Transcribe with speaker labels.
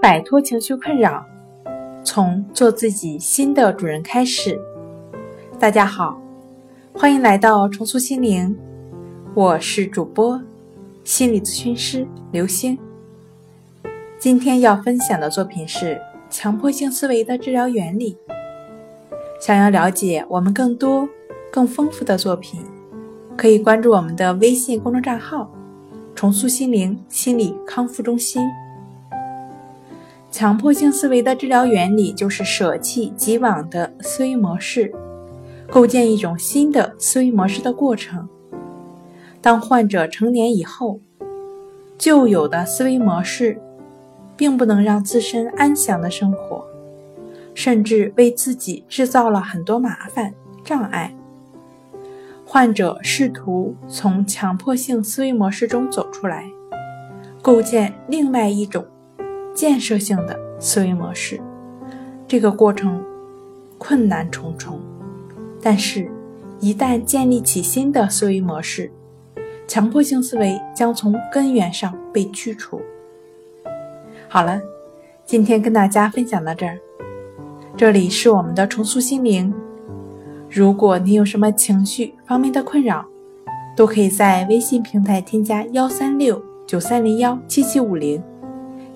Speaker 1: 摆脱情绪困扰，从做自己新的主人开始。大家好，欢迎来到重塑心灵，我是主播心理咨询师刘星。今天要分享的作品是强迫性思维的治疗原理。想要了解我们更多、更丰富的作品，可以关注我们的微信公众账号“重塑心灵心理康复中心”。强迫性思维的治疗原理就是舍弃既往的思维模式。构建一种新的思维模式的过程。当患者成年以后，旧有的思维模式并不能让自身安详的生活，甚至为自己制造了很多麻烦障碍。患者试图从强迫性思维模式中走出来，构建另外一种建设性的思维模式。这个过程困难重重。但是，一旦建立起新的思维模式，强迫性思维将从根源上被去除。好了，今天跟大家分享到这儿。这里是我们的重塑心灵。如果你有什么情绪方面的困扰，都可以在微信平台添加幺三六九三零幺七七五零，